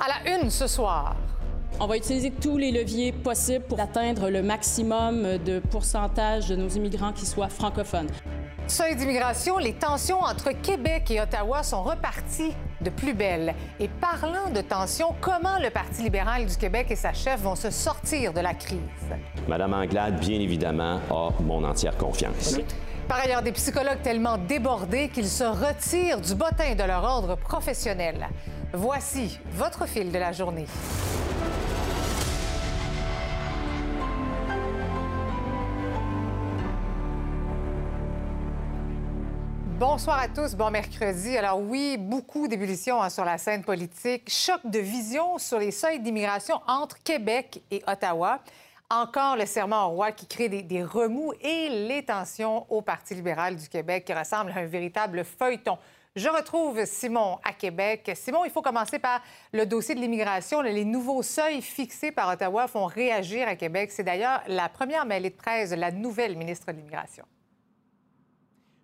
À la une ce soir. On va utiliser tous les leviers possibles pour atteindre le maximum de pourcentage de nos immigrants qui soient francophones. Seuil d'immigration, les tensions entre Québec et Ottawa sont reparties de plus belle. Et parlant de tensions, comment le Parti libéral du Québec et sa chef vont se sortir de la crise? Madame Anglade, bien évidemment, a mon entière confiance. Par ailleurs, des psychologues tellement débordés qu'ils se retirent du bottin de leur ordre professionnel. Voici votre fil de la journée. Bonsoir à tous, bon mercredi. Alors oui, beaucoup d'ébullitions hein, sur la scène politique, choc de vision sur les seuils d'immigration entre Québec et Ottawa. Encore le serment au roi qui crée des, remous et les tensions au Parti libéral du Québec qui ressemble à un véritable feuilleton. Je retrouve Simon à Québec. Simon, il faut commencer par le dossier de l'immigration. Les nouveaux seuils fixés par Ottawa font réagir à Québec. C'est d'ailleurs la première mêlée de presse de la nouvelle ministre de l'Immigration.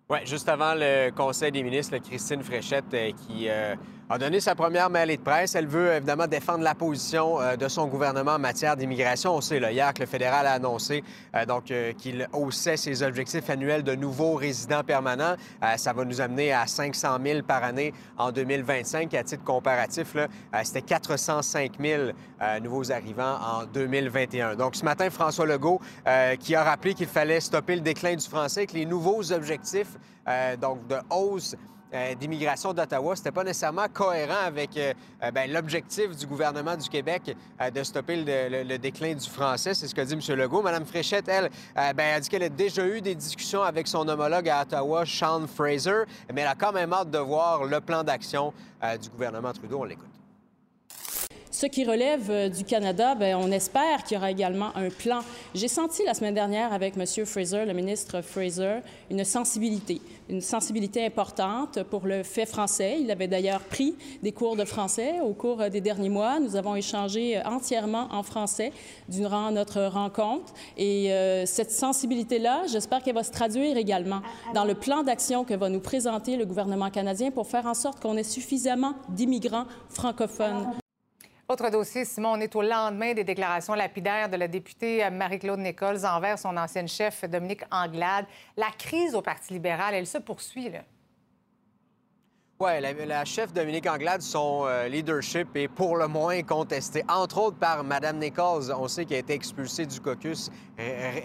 Oui, juste avant le Conseil des ministres, Christine Fréchette, euh, qui euh, a donné sa première mêlée de presse. Elle veut évidemment défendre la position euh, de son gouvernement en matière d'immigration. On sait hier que le fédéral a annoncé donc qu'il haussait ses objectifs annuels de nouveaux résidents permanents. ça va nous amener à 500 000 par année en 2025. À titre comparatif, c'était 405 000 nouveaux arrivants en 2021. Donc ce matin, François Legault qui a rappelé qu'il fallait stopper le déclin du français, que les nouveaux objectifs euh, donc de hausse euh, d'immigration d'Ottawa, c'était pas nécessairement cohérent avec euh, ben, l'objectif du gouvernement du Québec de stopper le, déclin du français. C'est ce que dit M. Legault. Mme Fréchette, elle, ben, a dit qu'elle a déjà eu des discussions avec son homologue à Ottawa, Sean Fraser, mais elle a quand même hâte de voir le plan d'action du gouvernement Trudeau. On l'écoute. Ce qui relève euh, du Canada, bien, on espère qu'il y aura également un plan. J'ai senti la semaine dernière avec M. Fraser, le ministre Fraser, une sensibilité, une sensibilité importante pour le fait français. Il avait d'ailleurs pris des cours de français au cours euh, des derniers mois. Nous avons échangé euh, entièrement en français durant notre rencontre. Et cette sensibilité-là, j'espère qu'elle va se traduire également dans le plan d'action que va nous présenter le gouvernement canadien pour faire en sorte qu'on ait suffisamment d'immigrants francophones. Autre dossier, Simon, on est au lendemain des déclarations lapidaires de la députée Marie-Claude Nichols envers son ancienne chef Dominique Anglade. La crise au Parti libéral, elle se poursuit. Là. Oui, la, chef Dominique Anglade, son euh, leadership est pour le moins contesté, entre autres par Mme Nichols. On sait qu'elle a été expulsée du caucus,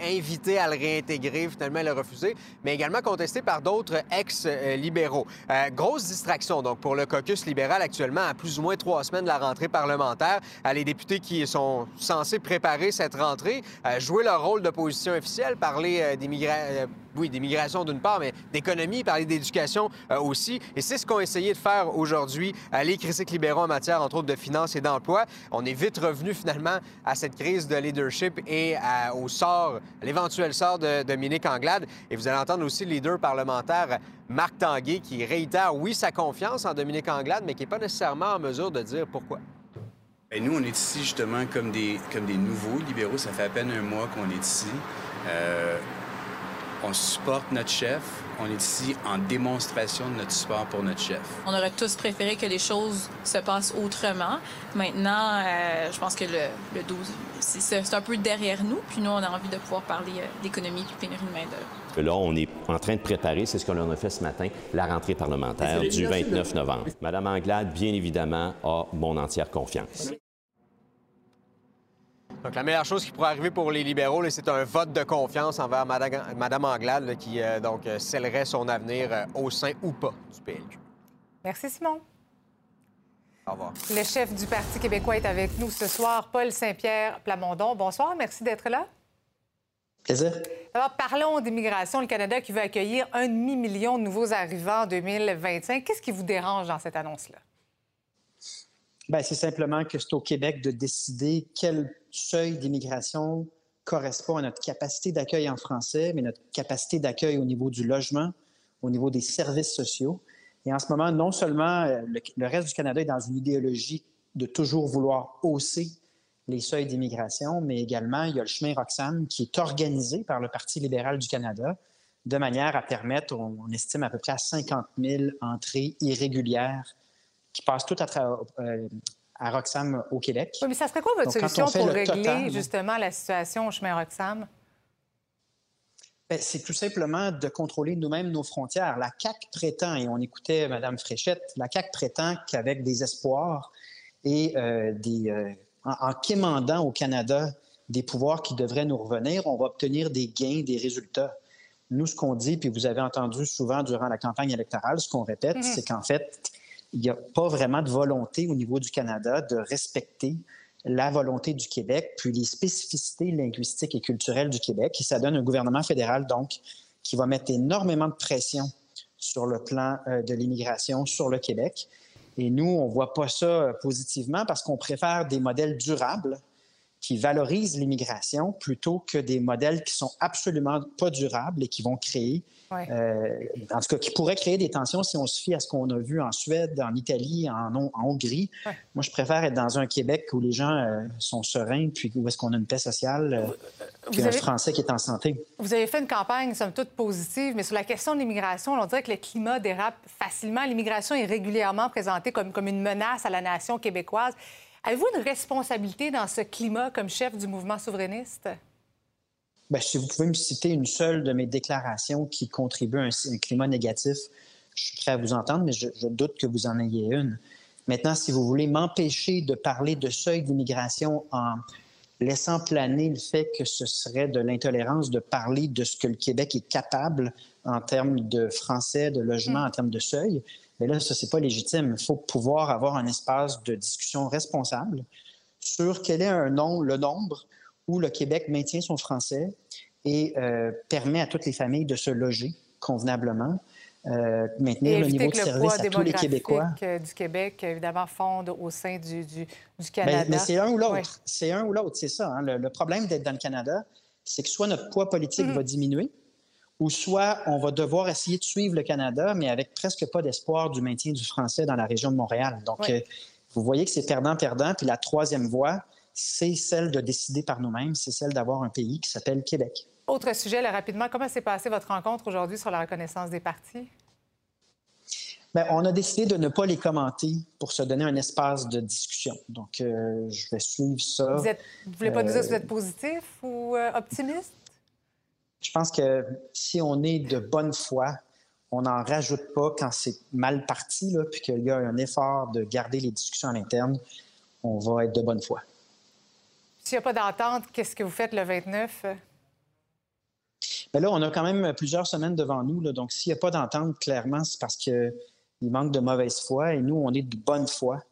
invitée à le réintégrer, finalement elle a refusé, mais également contesté par d'autres ex-libéraux. Euh, grosse distraction, donc, pour le caucus libéral actuellement, à plus ou moins trois semaines de la rentrée parlementaire. À les députés qui sont censés préparer cette rentrée, euh, jouer leur rôle d'opposition officielle, parler d'immigration oui, d'immigration d'une part, mais d'économie, parler d'éducation euh, aussi. Et c'est ce qu'ont essayé de faire aujourd'hui les critiques libéraux en matière, entre autres, de finances et d'emploi. On est vite revenu finalement à cette crise de leadership et au sort, l'éventuel sort de Dominique Anglade. Et vous allez entendre aussi le leader parlementaire Marc Tanguay qui réitère, oui, sa confiance en Dominique Anglade, mais qui n'est pas nécessairement en mesure de dire pourquoi. Et nous, on est ici justement comme des, comme des nouveaux libéraux. Ça fait à peine un mois qu'on est ici. Euh, on supporte notre chef. On est ici en démonstration de notre support pour notre chef. On aurait tous préféré que les choses se passent autrement. Maintenant, euh, je pense que le, 12, c'est un peu derrière nous. Puis nous, on a envie de pouvoir parler euh, d'économie et de pénurie de main-d'œuvre. Là, on est en train de préparer, c'est ce qu'on a fait ce matin, la rentrée parlementaire du 29 novembre. Madame Anglade, bien évidemment, a mon entière confiance. Donc, la meilleure chose qui pourrait arriver pour les libéraux, c'est un vote de confiance envers Mme Anglade, qui euh, donc euh, scellerait son avenir euh, au sein ou pas du PLQ. Merci, Simon. Au revoir. Le chef du Parti québécois est avec nous ce soir, Paul Saint-Pierre Plamondon. Bonsoir, merci d'être là. Plaisir. Alors, parlons d'immigration. Le Canada qui veut accueillir un demi-million de nouveaux arrivants en 2025. Qu'est-ce qui vous dérange dans cette annonce-là? Ben, c'est simplement que c'est au Québec de décider quel seuil d'immigration correspond à notre capacité d'accueil en français, mais notre capacité d'accueil au niveau du logement, au niveau des services sociaux. Et en ce moment, non seulement euh, le, reste du Canada est dans une idéologie de toujours vouloir hausser les seuils d'immigration, mais également il y a le chemin Roxham qui est organisé par le Parti libéral du Canada de manière à permettre, on, estime à peu près à 50 000 entrées irrégulières qui passent toutes à, euh, à Roxham au Québec. Oui, mais ça serait quoi votre solution pour régler justement la situation au chemin Roxham? Ben, c'est tout simplement de contrôler nous-mêmes nos frontières. La CAQ prétend, et on écoutait Mme Fréchette, la CAQ prétend qu'avec des espoirs et euh, des, euh, en, quémandant au Canada des pouvoirs qui devraient nous revenir, on va obtenir des gains, des résultats. Nous, ce qu'on dit, puis vous avez entendu souvent durant la campagne électorale, ce qu'on répète, mm-hmm. c'est qu'en fait, il n'y a pas vraiment de volonté au niveau du Canada de respecter la volonté du Québec, puis les spécificités linguistiques et culturelles du Québec. Et ça donne un gouvernement fédéral, donc, qui va mettre énormément de pression sur le plan euh, de l'immigration sur le Québec. Et nous, on ne voit pas ça euh, positivement parce qu'on préfère des modèles durables qui valorisent l'immigration plutôt que des modèles qui sont absolument pas durables et qui vont créer, euh, en tout cas, qui pourraient créer des tensions si on se fie à ce qu'on a vu en Suède, en Italie, en, en Hongrie. Moi, je préfère être dans un Québec où les gens euh, sont sereins, puis où est-ce qu'on a une paix sociale, euh, puis un Français qui est en santé. Vous avez fait une campagne, somme toute, positive, mais sur la question de l'immigration, on dirait que le climat dérape facilement. L'immigration est régulièrement présentée comme, comme une menace à la nation québécoise. Avez-vous une responsabilité dans ce climat comme chef du mouvement souverainiste? Bien, si vous pouvez me citer une seule de mes déclarations qui contribue à un, climat négatif, je suis prêt à vous entendre, mais je, doute que vous en ayez une. Maintenant, si vous voulez m'empêcher de parler de seuil d'immigration en laissant planer le fait que ce serait de l'intolérance de parler de ce que le Québec est capable en termes de français, de logement, mm. en termes de seuil, mais là, ça, c'est pas légitime. Il faut pouvoir avoir un espace de discussion responsable sur quel est un nom, le nombre où le Québec maintient son français et euh, permet à toutes les familles de se loger convenablement. Euh, maintenir le niveau de service à tous les Québécois. Euh, du Québec, évidemment, fonde au sein du, du, Canada. Mais, c'est un ou l'autre. C'est un ou l'autre, c'est ça. Hein. Le, problème d'être dans le Canada, c'est que soit notre poids politique mm-hmm. va diminuer, ou soit on va devoir essayer de suivre le Canada, mais avec presque pas d'espoir du maintien du français dans la région de Montréal. Donc, euh, vous voyez que c'est perdant-perdant. Puis la troisième voie, c'est celle de décider par nous-mêmes, c'est celle d'avoir un pays qui s'appelle Québec. Autre sujet, rapidement, comment s'est passée votre rencontre aujourd'hui sur la reconnaissance des partis? Bien, on a décidé de ne pas les commenter pour se donner un espace de discussion. Donc, euh, je vais suivre ça. Vous ne voulez pas nous dire si vous êtes positif ou euh, optimiste? Je pense que si on est de bonne foi, on n'en rajoute pas quand c'est mal parti, là, puis qu'il y a un effort de garder les discussions à l'interne, on va être de bonne foi. S'il n'y a pas d'entente, qu'est-ce que vous faites le 29? Bien là, on a quand même plusieurs semaines devant nous. Là, donc, s'il n'y a pas d'entente, clairement, c'est parce qu'il manque de mauvaise foi et nous, on est de bonne foi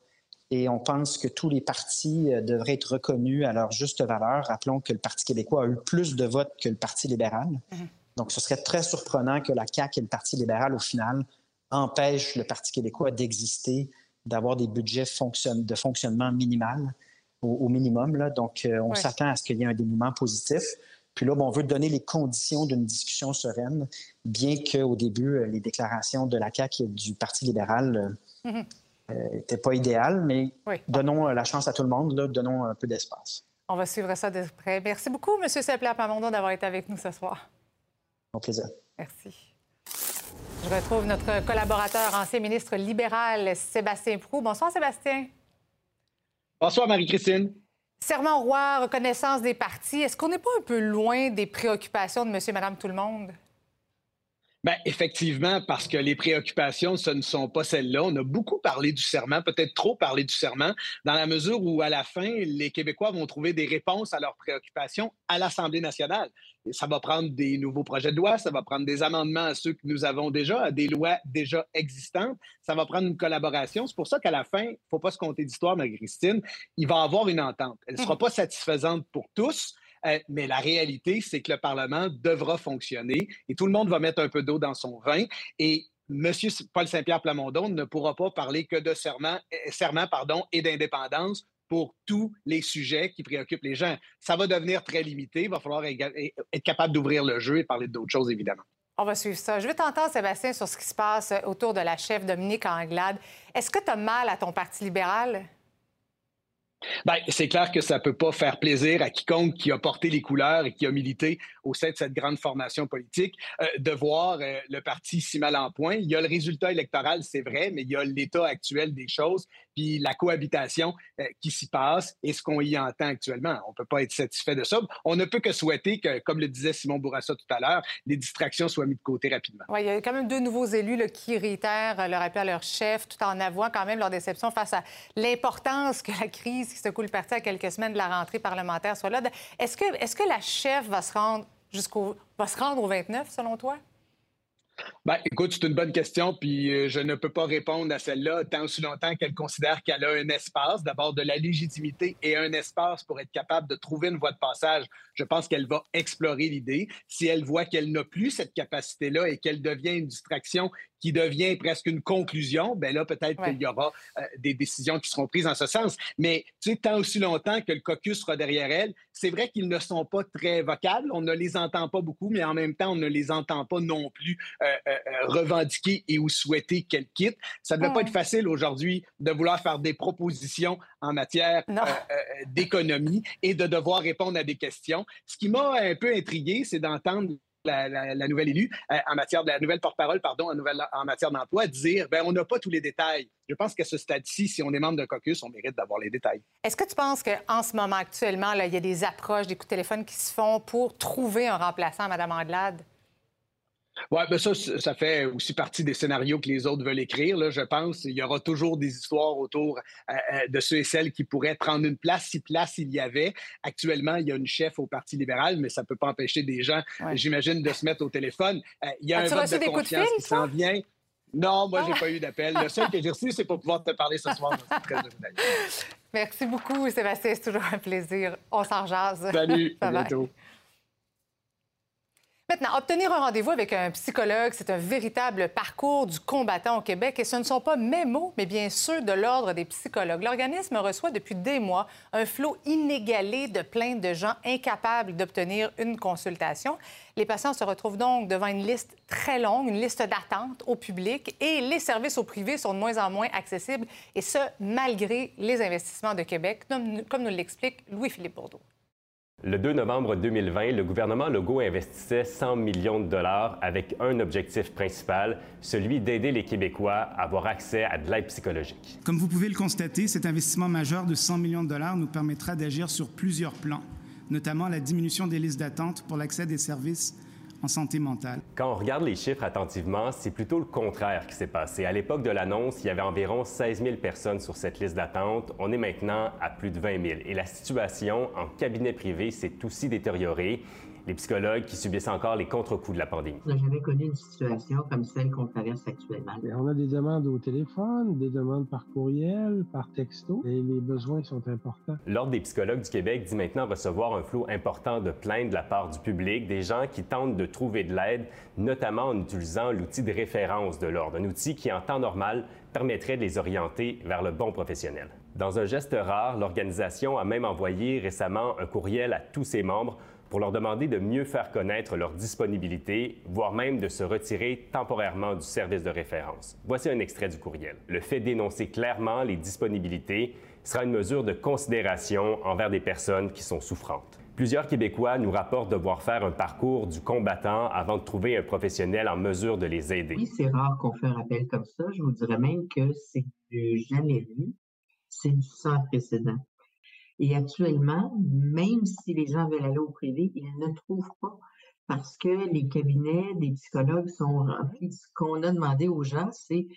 et on pense que tous les partis euh, devraient être reconnus à leur juste valeur. Rappelons que le Parti québécois a eu plus de votes que le Parti libéral. Mhm. Donc, ce serait très surprenant que la CAQ et le Parti libéral, au final, empêchent le Parti québécois d'exister, d'avoir des budgets de fonctionnement minimal, au, minimum. Là. Donc, euh, on s'attend à ce qu'il y ait un dénouement positif. Puis là, on veut donner les conditions d'une discussion sereine, bien qu'au début, euh, les déclarations de la CAQ et du Parti libéral mhm n'était euh, pas idéal, mais donnons euh, la chance à tout le monde, donnons un peu d'espace. On va suivre ça de près. Merci beaucoup, M. Sepla-Pamondon, d'avoir été avec nous ce soir. Mon plaisir. Merci. Je retrouve notre collaborateur, ancien ministre libéral, Sébastien Prou. Bonsoir, Sébastien. Bonsoir, Marie-Christine. Serment roi, reconnaissance des partis. Est-ce qu'on n'est pas un peu loin des préoccupations de monsieur et madame tout le monde? Bien, effectivement, parce que les préoccupations, ce ne sont pas celles-là. On a beaucoup parlé du serment, peut-être trop parlé du serment, dans la mesure où, à la fin, les Québécois vont trouver des réponses à leurs préoccupations à l'Assemblée nationale. Et ça va prendre des nouveaux projets de loi, ça va prendre des amendements à ceux que nous avons déjà, à des lois déjà existantes. Ça va prendre une collaboration. C'est pour ça qu'à la fin, il ne faut pas se compter d'histoire, Marie-Christine. Il va y avoir une entente. Elle ne sera mmh. pas satisfaisante pour tous euh, mais la réalité, c'est que le Parlement devra fonctionner et tout le monde va mettre un peu d'eau dans son vin. Et M. Paul Saint-Pierre Plamondon ne pourra pas parler que de serment, serment pardon, et d'indépendance pour tous les sujets qui préoccupent les gens. Ça va devenir très limité. Il va falloir être capable d'ouvrir le jeu et parler d'autres choses, évidemment. On va suivre ça. Je vais t'entendre, Sébastien, sur ce qui se passe autour de la chef Dominique Anglade. Est-ce que tu as mal à ton Parti libéral? Bien, c'est clair que ça ne peut pas faire plaisir à quiconque qui a porté les couleurs et qui a milité au sein de cette grande formation politique euh, de voir euh, le parti si mal en point. Il y a le résultat électoral, c'est vrai, mais il y a l'état actuel des choses, puis la cohabitation euh, qui s'y passe et ce qu'on y entend actuellement. On ne peut pas être satisfait de ça. On ne peut que souhaiter que, comme le disait Simon Bourassa tout à l'heure, les distractions soient mises de côté rapidement. Oui, il y a quand même deux nouveaux élus qui réitèrent leur appel à leur chef tout en avouant quand même leur déception face à l'importance que la crise qui secoue le parti à quelques semaines de la rentrée parlementaire soit là. Est-ce que, est que la chef va se rendre jusqu'au va se rendre au 29, selon toi? Ben, écoute, c'est une bonne question, puis euh, je ne peux pas répondre à celle-là tant aussi longtemps qu'elle considère qu'elle a un espace, d'abord de la légitimité et un espace pour être capable de trouver une voie de passage. Je pense qu'elle va explorer l'idée. Si elle voit qu'elle n'a plus cette capacité-là et qu'elle devient une distraction qui devient presque une conclusion, ben là, peut-être qu'il y aura euh, des décisions qui seront prises en ce sens. Mais tu sais, tant aussi longtemps que le caucus sera derrière elle, c'est vrai qu'ils ne sont pas très vocables, on ne les entend pas beaucoup, mais en même temps, on ne les entend pas non plus euh, euh, revendiquer et ou souhaiter qu'elle quitte. Ça ne doit pas être facile aujourd'hui de vouloir faire des propositions en matière d'économie et de devoir répondre à des questions. Ce qui m'a un peu intrigué, c'est d'entendre la, nouvelle élue, euh, en matière de la nouvelle porte-parole, pardon, en, matière d'emploi, dire ben on n'a pas tous les détails. Je pense qu'à ce stade-ci, si on est membre de caucus, on mérite d'avoir les détails. Est-ce que tu penses qu'en ce moment, actuellement, là, il y a des approches, des coups de téléphone qui se font pour trouver un remplaçant à Mme Anglade? Oui, ben ça, ça fait aussi partie des scénarios que les autres veulent écrire. Là, je pense il y aura toujours des histoires autour euh, euh, de ceux et celles qui pourraient prendre une place si place il y avait. Actuellement, il y a une chef au Parti libéral, mais ça ne peut pas empêcher des gens, j'imagine, de se mettre au téléphone. Euh, il y a un vote de confiance qui s'en vient. Non, moi, je n'ai ah! pas eu d'appel. Le seul que j'ai reçu, c'est pour pouvoir te parler ce soir. très Merci beaucoup, Sébastien. C'est toujours un plaisir. On s'en jase. Salut, à bientôt. Maintenant, obtenir un rendez-vous avec un psychologue, c'est un véritable parcours du combattant au Québec et ce ne sont pas mes mots, mais bien ceux de l'Ordre des psychologues. L'organisme reçoit depuis des mois un flot inégalé de plaintes de gens incapables d'obtenir une consultation. Les patients se retrouvent donc devant une liste très longue, une liste d'attente au public et les services au privé sont de moins en moins accessibles et ce, malgré les investissements de Québec, comme nous l'explique Louis-Philippe Bourdeau. Le 2 novembre 2020, le gouvernement Legault investissait 100 millions de dollars avec un objectif principal, celui d'aider les Québécois à avoir accès à de l'aide psychologique. Comme vous pouvez le constater, cet investissement majeur de 100 millions de dollars nous permettra d'agir sur plusieurs plans, notamment la diminution des listes d'attente pour l'accès des services en santé mentale. Quand on regarde les chiffres attentivement, c'est plutôt le contraire qui s'est passé. À l'époque de l'annonce, il y avait environ 16 000 personnes sur cette liste d'attente. On est maintenant à plus de 20 000. Et la situation en cabinet privé s'est aussi détériorée les psychologues qui subissent encore les contre-coups de la pandémie. On n'a jamais connu une situation comme celle qu'on traverse actuellement. On a des demandes au téléphone, des demandes par courriel, par texto, et les besoins sont importants. L'Ordre des psychologues du Québec dit maintenant recevoir un flot important de plaintes de la part du public, des gens qui tentent de trouver de l'aide, notamment en utilisant l'outil de référence de l'Ordre, un outil qui, en temps normal, permettrait de les orienter vers le bon professionnel. Dans un geste rare, l'organisation a même envoyé récemment un courriel à tous ses membres pour leur demander de mieux faire connaître leur disponibilité, voire même de se retirer temporairement du service de référence. Voici un extrait du courriel. Le fait d'énoncer clairement les disponibilités sera une mesure de considération envers des personnes qui sont souffrantes. Plusieurs Québécois nous rapportent devoir faire un parcours du combattant avant de trouver un professionnel en mesure de les aider. Oui, c'est rare qu'on fasse un appel comme ça. Je vous dirais même que c'est du jamais vu. C'est du sans précédent. Et actuellement, même si les gens veulent aller au privé, ils ne trouvent pas parce que les cabinets des psychologues sont remplis. Ce qu'on a demandé aux gens, c'est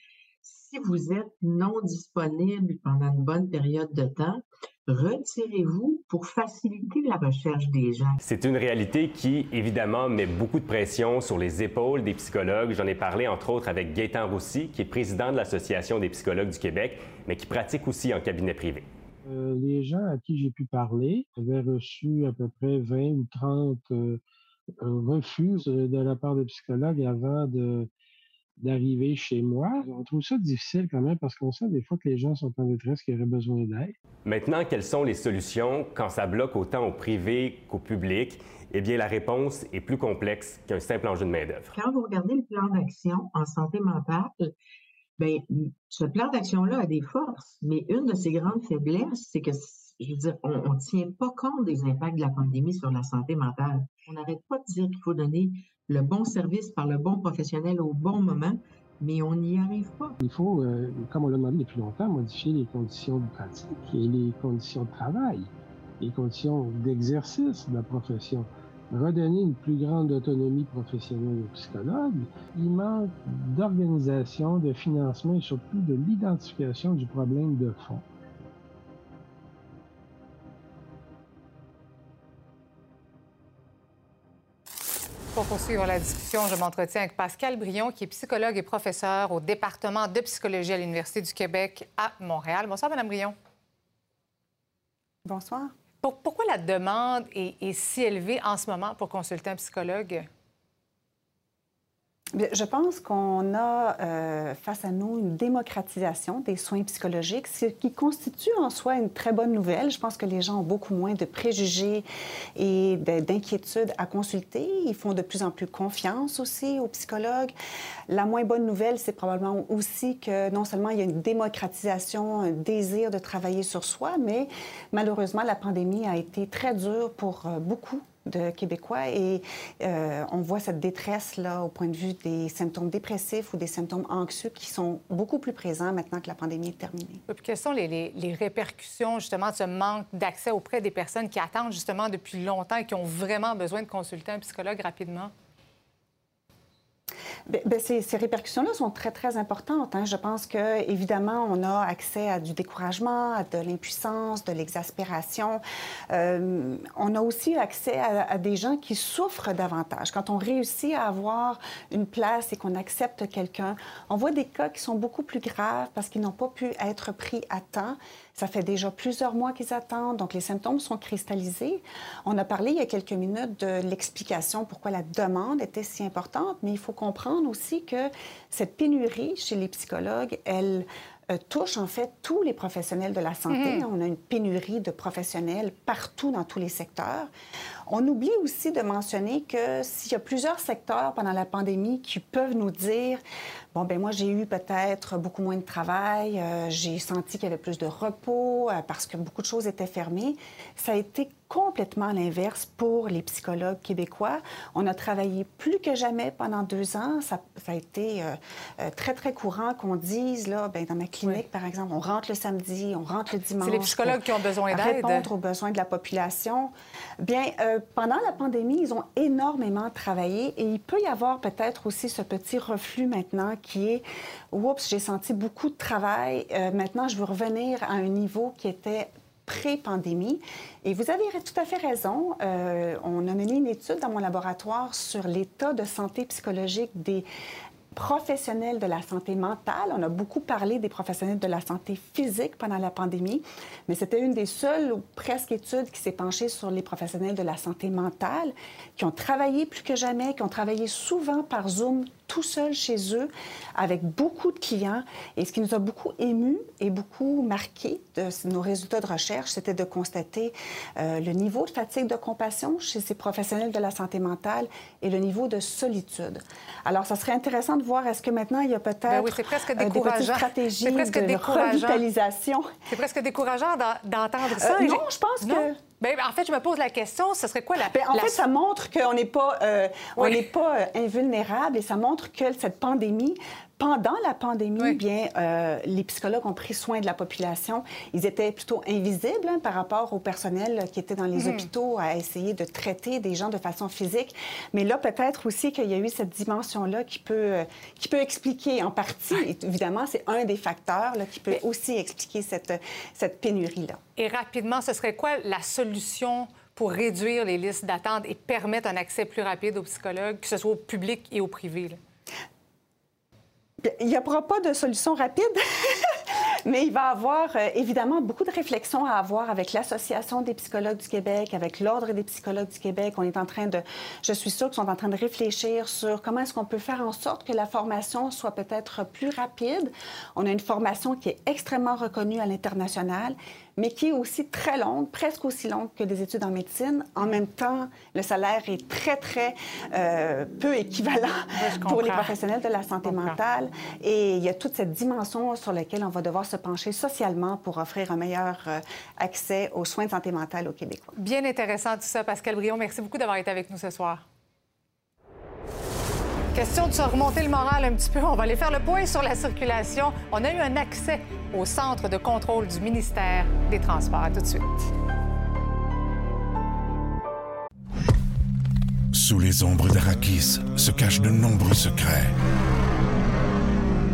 si vous êtes non disponible pendant une bonne période de temps, retirez-vous pour faciliter la recherche des gens. C'est une réalité qui, évidemment, met beaucoup de pression sur les épaules des psychologues. J'en ai parlé, entre autres, avec Gaétan Roussy, qui est président de l'Association des psychologues du Québec, mais qui pratique aussi en cabinet privé. Euh, les gens à qui j'ai pu parler avaient reçu à peu près 20 ou 30 euh, euh, refus de la part des psychologues avant de, d'arriver chez moi. On trouve ça difficile quand même parce qu'on sait des fois que les gens sont en détresse, qui auraient besoin d'aide. Maintenant, quelles sont les solutions quand ça bloque autant au privé qu'au public? Eh bien, la réponse est plus complexe qu'un simple enjeu de main-d'œuvre. Quand vous regardez le plan d'action en santé mentale, bien, ce plan d'action-là a des forces, mais une de ses grandes faiblesses, c'est que, je veux dire, on ne tient pas compte des impacts de la pandémie sur la santé mentale. On n'arrête pas de dire qu'il faut donner le bon service par le bon professionnel au bon moment, mais on n'y arrive pas. Il faut, euh, comme on l'a demandé depuis longtemps, modifier les conditions de pratique et les conditions de travail, les conditions d'exercice de la profession redonner une plus grande autonomie professionnelle aux psychologues. Il manque d'organisation, de financement et surtout de l'identification du problème de fond. Pour poursuivre la discussion, je m'entretiens avec Pascal Brion, qui est psychologue et professeur au département de psychologie à l'Université du Québec à Montréal. Bonsoir, Madame Brion. Bonsoir. pourquoi la demande est, si élevée en ce moment pour consulter un psychologue? Je pense qu'on a euh, face à nous une démocratisation des soins psychologiques, ce qui constitue en soi une très bonne nouvelle. Je pense que les gens ont beaucoup moins de préjugés et d'inquiétudes à consulter. Ils font de plus en plus confiance aussi aux psychologues. La moins bonne nouvelle, c'est probablement aussi que non seulement il y a une démocratisation, un désir de travailler sur soi, mais malheureusement, la pandémie a été très dure pour euh, beaucoup de Québécois et euh, on voit cette détresse-là au point de vue des symptômes dépressifs ou des symptômes anxieux qui sont beaucoup plus présents maintenant que la pandémie est terminée. Puis, quelles sont les, les répercussions justement de ce manque d'accès auprès des personnes qui attendent justement depuis longtemps et qui ont vraiment besoin de consulter un psychologue rapidement? Bien, bien, ces, répercussions-là sont très, très importantes. Hein. Je pense que évidemment, on a accès à du découragement, à de l'impuissance, de l'exaspération. Euh, on a aussi accès à, des gens qui souffrent davantage. Quand on réussit à avoir une place et qu'on accepte quelqu'un, on voit des cas qui sont beaucoup plus graves parce qu'ils n'ont pas pu être pris à temps. Ça fait déjà plusieurs mois qu'ils attendent, donc les symptômes sont cristallisés. On a parlé il y a quelques minutes de l'explication pourquoi la demande était si importante, mais il faut comprendre aussi que cette pénurie chez les psychologues, elle euh, touche en fait tous les professionnels de la santé. -hmm. On a une pénurie de professionnels partout dans tous les secteurs. On oublie aussi de mentionner que s'il y a plusieurs secteurs pendant la pandémie qui peuvent nous dire Bon, ben moi, j'ai eu peut-être beaucoup moins de travail, euh, j'ai senti qu'il y avait plus de repos euh, parce que beaucoup de choses étaient fermées. Ça a été complètement l'inverse pour les psychologues québécois. On a travaillé plus que jamais pendant deux ans. Ça, ça a été euh, très, très courant qu'on dise, là, ben, dans ma clinique, oui. par exemple, on rentre le samedi, on rentre le dimanche. C'est les psychologues qui ont besoin d'aide. Répondre aux besoins de la population. Bien, pendant la pandémie, ils ont énormément travaillé et il peut y avoir peut-être aussi ce petit reflux maintenant qui est Oups, j'ai senti beaucoup de travail. Euh, maintenant, je veux revenir à un niveau qui était pré-pandémie. Et vous avez tout à fait raison. Euh, on a mené une étude dans mon laboratoire sur l'état de santé psychologique des professionnels de la santé mentale. On a beaucoup parlé des professionnels de la santé physique pendant la pandémie, mais c'était une des seules ou presque études qui s'est penchée sur les professionnels de la santé mentale, qui ont travaillé plus que jamais, qui ont travaillé souvent par Zoom tout seuls chez eux, avec beaucoup de clients. Et ce qui nous a beaucoup ému et beaucoup marqué de nos résultats de recherche, c'était de constater euh, le niveau de fatigue de compassion chez ces professionnels de la santé mentale et le niveau de solitude. Alors, ça serait intéressant de voir est-ce que maintenant, il y a peut-être ben oui, euh, des petites stratégies presque de revitalisation. C'est presque décourageant d'entendre ça. Euh, non, je pense non? que... Bien, en fait, je me pose la question, ce serait quoi la... Bien, en la... fait, ça montre qu'on n'est pas, euh, oui. on pas euh, invulnérable et ça montre que cette pandémie pendant la pandémie, oui. bien, euh, les psychologues ont pris soin de la population. Ils étaient plutôt invisibles hein, par rapport au personnel qui était dans les mmh. hôpitaux à essayer de traiter des gens de façon physique. Mais là, peut-être aussi qu'il y a eu cette dimension-là qui peut, euh, qui peut expliquer en partie, évidemment, c'est un des facteurs là, qui peut aussi expliquer cette, cette pénurie-là. Et rapidement, ce serait quoi la solution pour réduire les listes d'attente et permettre un accès plus rapide aux psychologues, que ce soit au public et au privé? Là? Il n'y aura pas de solution rapide. Mais il va y avoir euh, évidemment beaucoup de réflexions à avoir avec l'Association des psychologues du Québec, avec l'Ordre des psychologues du Québec. On est en train de, je suis sûre qu'ils sont en train de réfléchir sur comment est-ce qu'on peut faire en sorte que la formation soit peut-être plus rapide. On a une formation qui est extrêmement reconnue à l'international mais qui est aussi très longue, presque aussi longue que des études en médecine. En même temps, le salaire est très, très euh, peu équivalent pour les professionnels de la santé mentale. Et il y a toute cette dimension sur laquelle on va devoir se pencher socialement pour offrir un meilleur euh, accès aux soins de santé mentale aux Québécois. Bien intéressant tout ça, Pascal Brion. Merci beaucoup d'avoir été avec nous ce soir. Question de se remonter le moral un petit peu. On va aller faire le point sur la circulation. On a eu un accès au centre de contrôle du ministère des Transports. À tout de suite. Sous les ombres d'Arakis se cachent de nombreux secrets.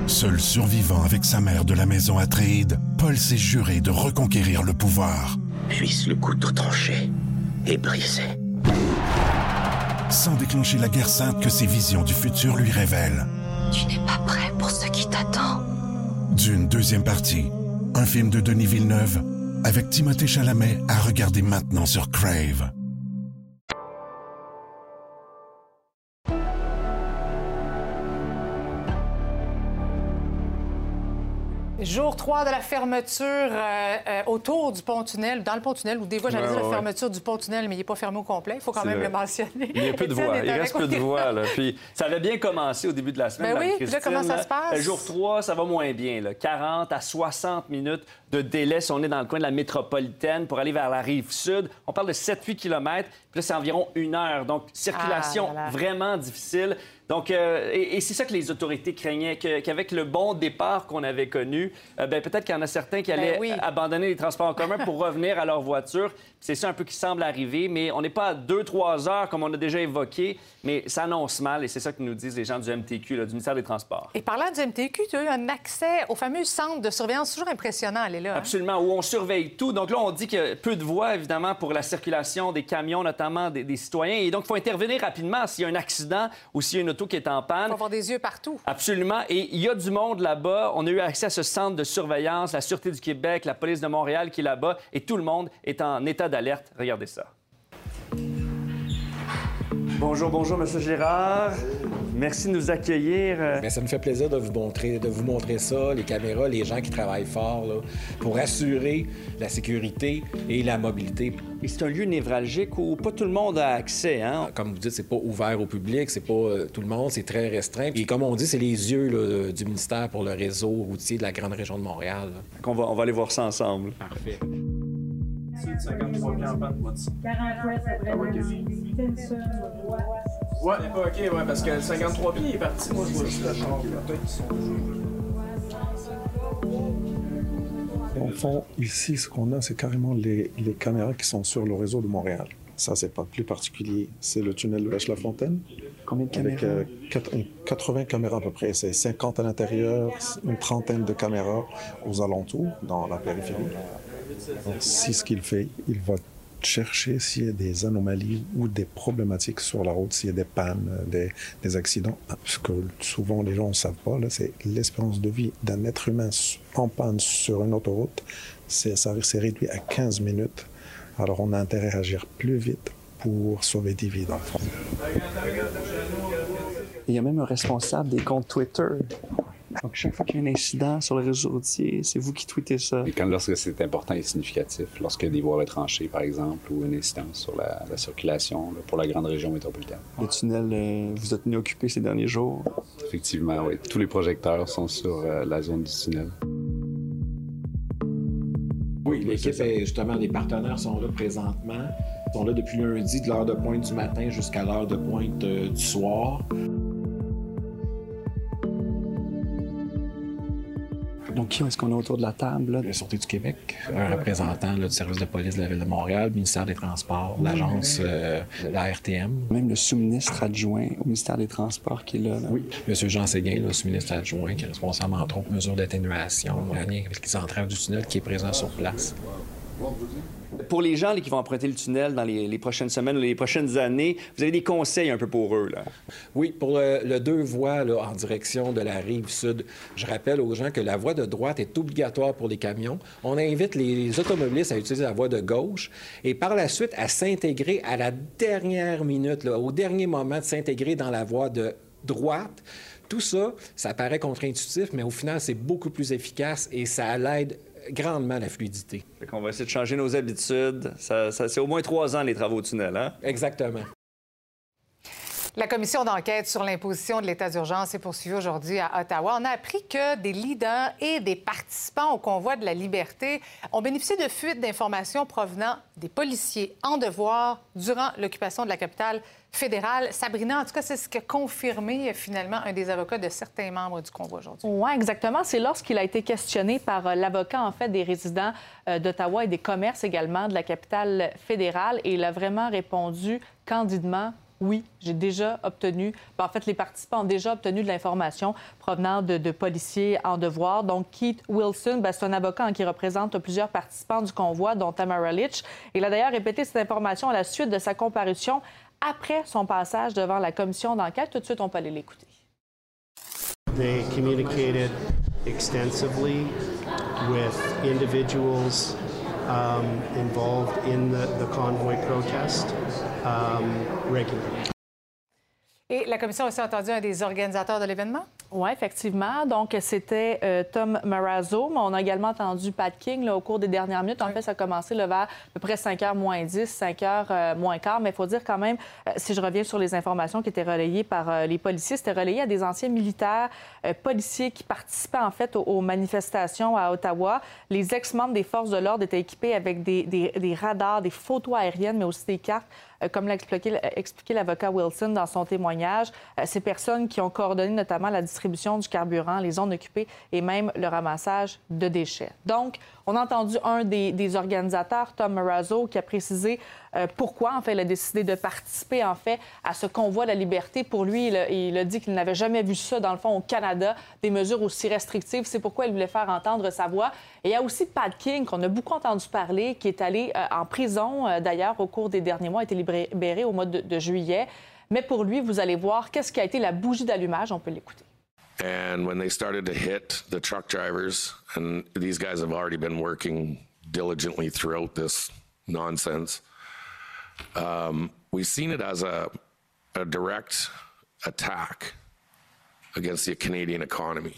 Seul survivant avec sa mère de la maison Atréide, Paul s'est juré de reconquérir le pouvoir. Puisse le couteau tranché et brisé sans déclencher la guerre sainte que ses visions du futur lui révèlent. Tu n'es pas prêt pour ce qui t'attend. D'une deuxième partie, un film de Denis Villeneuve avec Timothée Chalamet à regarder maintenant sur Crave. Jour 3 de la fermeture euh, euh, autour du pont-tunnel, dans le pont-tunnel, ou des fois, j'allais dire la fermeture du pont-tunnel, mais il n'est pas fermé au complet. Il faut quand même le mentionner. Il y a peu de voix. Il reste peu de voix. Là. Puis, ça avait bien commencé au début de la semaine. Ben oui, là, comment ça se passe? Jour 3, ça va moins bien. Là. 40 à 60 minutes de délai si on est dans le coin de la métropolitaine pour aller vers la rive sud. On parle de 7-8 km. Puis là, c'est environ une heure. Donc, circulation Ah, vraiment difficile. Donc, euh, et, et c'est ça que les autorités craignaient, que- qu'avec le bon départ qu'on avait connu, euh, ben, peut-être qu'il y en a certains qui allaient Ben oui. abandonner les transports en commun pour revenir à leur voiture. C'est ça un peu qui semble arriver, mais on n'est pas à 2-3 heures comme on a déjà évoqué, mais ça annonce mal et c'est ça que nous disent les gens du MTQ, là, du ministère des Transports. Et parlant du MTQ, tu as eu un accès au fameux centre de surveillance. toujours impressionnant, aller là. hein? Absolument, où on surveille tout. Donc là, on dit qu'il y a peu de voies, évidemment, pour la circulation des camions, notamment des, des citoyens. Et donc, il faut intervenir rapidement s'il y a un accident ou s'il y a une auto qui est en panne. faut avoir des yeux partout. Absolument. Et il y a du monde là-bas. On a eu accès à ce centre de surveillance, la Sûreté du Québec, la police de Montréal qui est là-bas. Et tout le monde est en état d'alerte. Regardez ça. Bonjour, bonjour, Monsieur Gérard. Merci de nous accueillir. Euh, Mais ça me fait plaisir de vous montrer, de vous montrer ça, les caméras, les gens qui travaillent fort là, pour assurer la sécurité et la mobilité. Et c'est un lieu névralgique où pas tout le monde a accès. Hein? Comme vous dites, c'est pas ouvert au public, c'est pas euh, tout le monde, c'est très restreint. Et comme on dit, c'est les yeux là, du ministère pour le réseau routier de la grande région de Montréal. là. On va, on va aller voir ça ensemble. Parfait. 53 pieds en panne, pas de 48, c'est vraiment. Voie. Ouais, ok, ouais, parce que le 53 pieds il est parti. Moi, je vois juste le char. En fond, ici, ce qu'on a, c'est carrément les, les caméras qui sont sur le réseau de Montréal. Ça, c'est pas plus particulier. C'est le tunnel de Lèche-la-Fontaine. Combien de Avec caméras? euh, quatre- une- 80 caméras à peu près. C'est 50 à l'intérieur, une trentaine de caméras aux alentours, dans la périphérie. Donc, si ce qu'il fait, il va chercher s'il y a des anomalies ou des problématiques sur la route, s'il y a des pannes, euh, des, des accidents. Ah, Ce que souvent les gens ne savent pas, là, c'est l'espérance de vie d'un être humain en panne sur une autoroute, c'est, ça s'est réduit à 15 minutes. Alors on a intérêt à agir plus vite pour sauver des vies dans le fond. Il y a même un responsable des comptes Twitter. Donc, chaque fois qu'il y a un incident sur le réseau routier, c'est vous qui tweetez ça. Et quand lorsque c'est important et significatif, lorsque des voies retranchées, par exemple, ou une incidence sur la, la circulation là, pour la grande région métropolitaine. Le tunnel euh, vous a tenu occupé ces derniers jours. Effectivement, oui. Tous les projecteurs sont sur euh, la zone du tunnel. Oui, l'équipe, est- justement, les partenaires sont là présentement. Ils sont là depuis lundi, de l'heure de pointe du matin jusqu'à l'heure de pointe euh, du soir. Donc, qui est-ce qu'on a autour de la table? Là? La Sûreté du Québec, un représentant là, du service de police de la Ville de Montréal, ministère des Transports, l'agence, euh, la RTM. Même le sous-ministre adjoint au ministère des Transports qui est là. là. Oui, M. Jean Séguin, le sous-ministre adjoint, qui est responsable, entre autres, mesures d'atténuation, en lien avec les entraves du tunnel, qui est présent sur place. Pour les gens qui vont emprunter le tunnel dans les, prochaines semaines ou les prochaines années, vous avez des conseils un peu pour eux? Là? Oui, pour le, deux voies en direction de la rive sud, je rappelle aux gens que la voie de droite est obligatoire pour les camions. On invite les automobilistes à utiliser la voie de gauche et par la suite à s'intégrer à la dernière minute, au dernier moment de s'intégrer dans la voie de droite. Tout ça, ça paraît contre-intuitif, mais au final, c'est beaucoup plus efficace et ça l'aide grandement la fluidité. On va essayer de changer nos habitudes. Ça, ça c'est au moins trois ans les travaux de tunnel, hein? Exactement. La commission d'enquête sur l'imposition de l'état d'urgence est poursuivie aujourd'hui à Ottawa. On a appris que des leaders et des participants au convoi de la liberté ont bénéficié de fuites d'informations provenant des policiers en devoir durant l'occupation de la capitale fédérale. Sabrina, en tout cas, c'est ce qu'a confirmé finalement un des avocats de certains membres du convoi aujourd'hui. Oui, exactement. C'est lorsqu'il a été questionné par euh, l'avocat, en fait, des résidents euh, d'Ottawa et des commerces également de la capitale fédérale. Et il a vraiment répondu candidement oui, j'ai déjà obtenu, ben, en fait, les participants ont déjà obtenu de l'information provenant de, policiers en devoir. Donc, Keith Wilson, ben, c'est un avocat hein, qui représente plusieurs participants du convoi, dont Tamara Litch. Il a d'ailleurs répété cette information à la suite de sa comparution après son passage devant la commission d'enquête. Tout de suite, on peut aller l'écouter. Extensively um, involved in the, the convoy protest um, regularly. Et la commission a aussi entendu un des organisateurs de l'événement? Oui, effectivement. Donc, c'était euh, Tom Marazzo, mais on a également entendu Pat King là, au cours des dernières minutes. En oui. fait, ça a commencé là, vers à peu près 5 h moins 10, 5 h euh, moins quart. Mais il faut dire quand même, euh, si je reviens sur les informations qui étaient relayées par les policiers, c'était relayé à des anciens militaires policiers qui participaient en fait aux, aux, manifestations à Ottawa. Les ex-membres des forces de l'ordre étaient équipés avec des, des, des radars, des photos aériennes, mais aussi des cartes comme l'a expliqué, expliqué l'avocat Wilson dans son témoignage, euh, ces personnes qui ont coordonné notamment la distribution du carburant, les zones occupées et même le ramassage de déchets. Donc, on a entendu un des, organisateurs, Tom Marazzo, qui a précisé euh, pourquoi, en fait, il a décidé de participer, en fait, à ce convoi de la liberté. Pour lui, il a, il a dit qu'il n'avait jamais vu ça, dans le fond, au Canada, des mesures aussi restrictives. C'est pourquoi il voulait faire entendre sa voix. Et il y a aussi Pat King, qu'on a beaucoup entendu parler, qui est allé euh, en prison, euh, d'ailleurs, au cours des derniers mois, a été libéré au mois de juillet. Mais pour lui, vous allez voir qu'est-ce qui a été la bougie d'allumage? On peut l'écouter. And when they started to hit the truck drivers, and these guys have already been working diligently throughout this nonsense, um, we've seen it as a, a direct attack against the Canadian economy.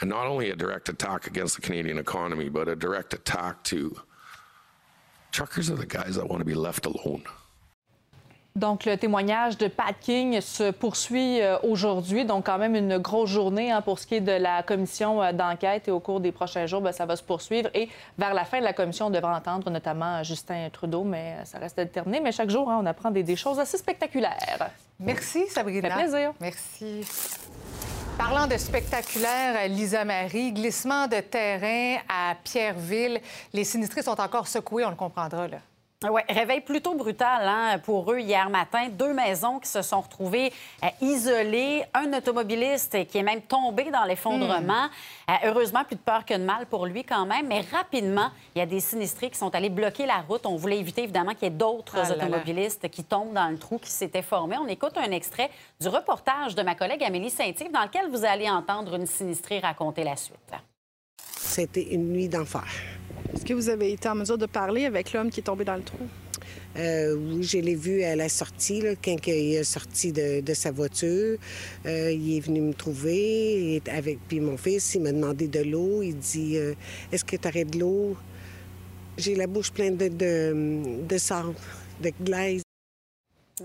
And not only a direct attack against the Canadian economy, but a direct attack to truckers are the guys that want to be left alone. Donc, le témoignage de Pat King se poursuit euh, aujourd'hui. Donc, quand même une grosse journée hein, pour ce qui est de la commission euh, d'enquête. Et au cours des prochains jours, bien, ça va se poursuivre. Et vers la fin de la commission, on devra entendre notamment Justin Trudeau, mais euh, ça reste à déterminer. Mais chaque jour, hein, on apprend des, des, choses assez spectaculaires. Merci, Sabrina. Ça fait plaisir. Merci. Parlant de spectaculaire, Lisa Marie, glissement de terrain à Pierreville. Les sinistrés sont encore secoués, on le comprendra, là. Oui, réveil plutôt brutal hein, pour eux hier matin. Deux maisons qui se sont retrouvées euh, isolées. Un automobiliste qui est même tombé dans l'effondrement. Mmh. Euh, heureusement, plus de peur que de mal pour lui quand même. Mais rapidement, il y a des sinistrés qui sont allés bloquer la route. On voulait éviter évidemment qu'il y ait d'autres ah automobilistes qui tombent dans le trou qui s'était formé. On écoute un extrait du reportage de ma collègue Amélie Saint-Yves dans lequel vous allez entendre une sinistrée raconter la suite. C'était une nuit d'enfer. Est-ce que vous avez été en mesure de parler avec l'homme qui est tombé dans le trou? Euh, oui, je l'ai vu à la sortie, quand il est sorti de, de sa voiture. Euh, il est venu me trouver avec puis mon fils. Il m'a demandé de l'eau. Il dit euh, Est-ce que tu aurais de l'eau? J'ai la bouche pleine de, de, de sable, de glaise.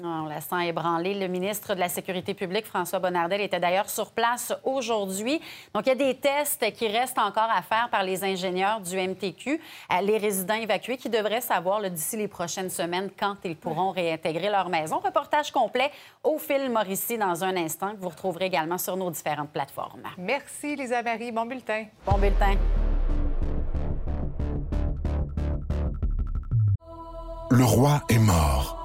On la sent ébranlée. Le ministre de la Sécurité publique, François Bonnardel, était d'ailleurs sur place aujourd'hui. Donc, il y a des tests qui restent encore à faire par les ingénieurs du MTQ, les résidents évacués qui devraient savoir d'ici les prochaines semaines quand ils pourront réintégrer leur maison. Reportage complet au fil Mauricie dans un instant que vous retrouverez également sur nos différentes plateformes. Merci, Lisa Marie. Bon bulletin. Bon bulletin. Le roi est mort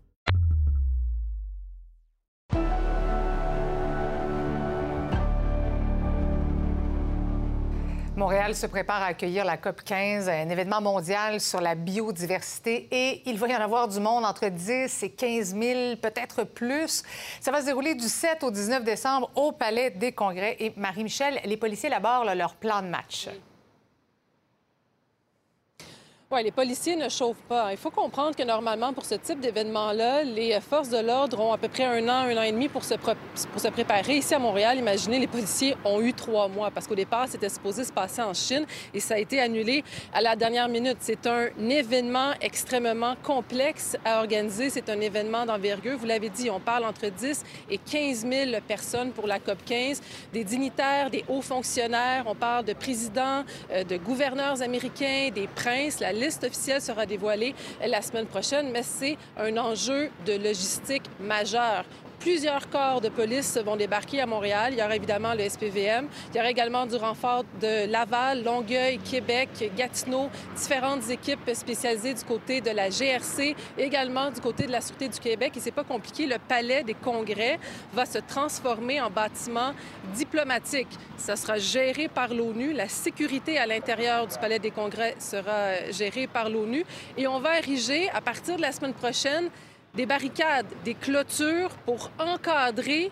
Montréal se prépare à accueillir la COP 15, un événement mondial sur la biodiversité et il va y en avoir du monde entre 10 et 15 000, peut-être plus. Ça va se dérouler du 7 au 19 décembre au Palais des Congrès. Et Marie-Michel, les policiers élaborent leur plan de match. Les policiers ne chauffent pas. Il faut comprendre que normalement, pour ce type d'événement-là, les forces de l'ordre ont à peu près un an, un an et demi pour se, préparer. Ici à Montréal, imaginez, les policiers ont eu trois mois parce qu'au départ, c'était supposé se passer en Chine et ça a été annulé à la dernière minute. C'est un événement extrêmement complexe à organiser. C'est un événement d'envergure. Vous l'avez dit, on parle entre 10 et 15 000 personnes pour la COP 15, des dignitaires, des hauts fonctionnaires. On parle de présidents, euh, de gouverneurs américains, des princes. Liste officielle sera dévoilée la semaine prochaine, mais c'est un enjeu de logistique majeur. Plusieurs corps de police vont débarquer à Montréal. Il y aura évidemment le SPVM. Il y aura également du renfort de Laval, Longueuil, Québec, Gatineau, différentes équipes spécialisées du côté de la GRC, également du côté de la Sûreté du Québec. Et c'est pas compliqué. Le palais des congrès va se transformer en bâtiment diplomatique. Ça sera géré par l'ONU. La sécurité à l'intérieur du palais des congrès sera gérée par l'ONU. Et on va ériger, à partir de la semaine prochaine, des barricades, des clôtures pour encadrer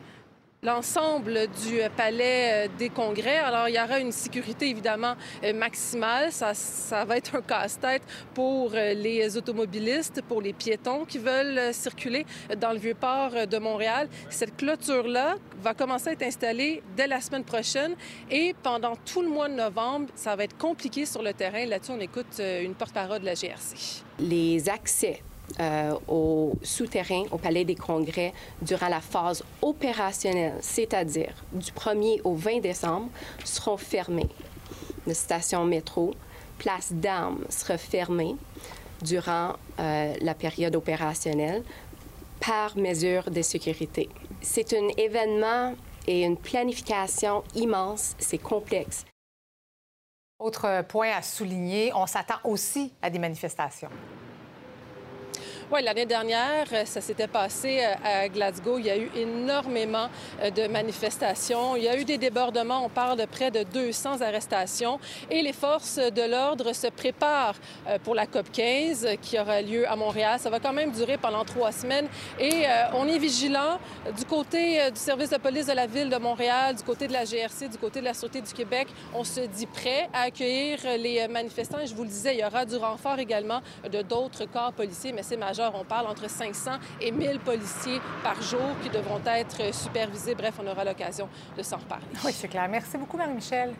l'ensemble du palais euh, des congrès. Alors, il y aura une sécurité évidemment euh, maximale. Ça, ça va être un casse-tête pour euh, les automobilistes, pour les piétons qui veulent circuler dans le vieux port de Montréal. Cette clôture-là va commencer à être installée dès la semaine prochaine et pendant tout le mois de novembre, ça va être compliqué sur le terrain. Là-dessus, on écoute une porte-parole de la GRC. Les accès euh, au souterrain au Palais des Congrès durant la phase opérationnelle, c'est-à-dire du 1er au 20 décembre, seront fermés. La station métro, place d'armes sera fermée durant euh, la période opérationnelle par mesure de sécurité. C'est un événement et une planification immense, c'est complexe. Autre point à souligner, on s'attend aussi à des manifestations. Oui, l'année dernière, euh, ça s'était passé euh, à Glasgow. Il y a eu énormément euh, de manifestations. Il y a eu des débordements. On parle de près de 200 arrestations. Et les forces de l'ordre se préparent pour la COP 15 qui aura lieu à Montréal. Ça va quand même durer pendant trois semaines. Et on est vigilant du côté du service de police de la ville de Montréal, du côté de la GRC, du côté de la Sûreté du Québec. On se dit prêt à accueillir les manifestants. Et je vous le disais, il y aura du renfort également de d'autres corps policiers, mais c'est majeur on parle entre 500 et 1000 policiers par jour qui devront être supervisés. Bref, on aura l'occasion de s'en reparler. Oui, c'est clair. Merci beaucoup, Marie-Michel.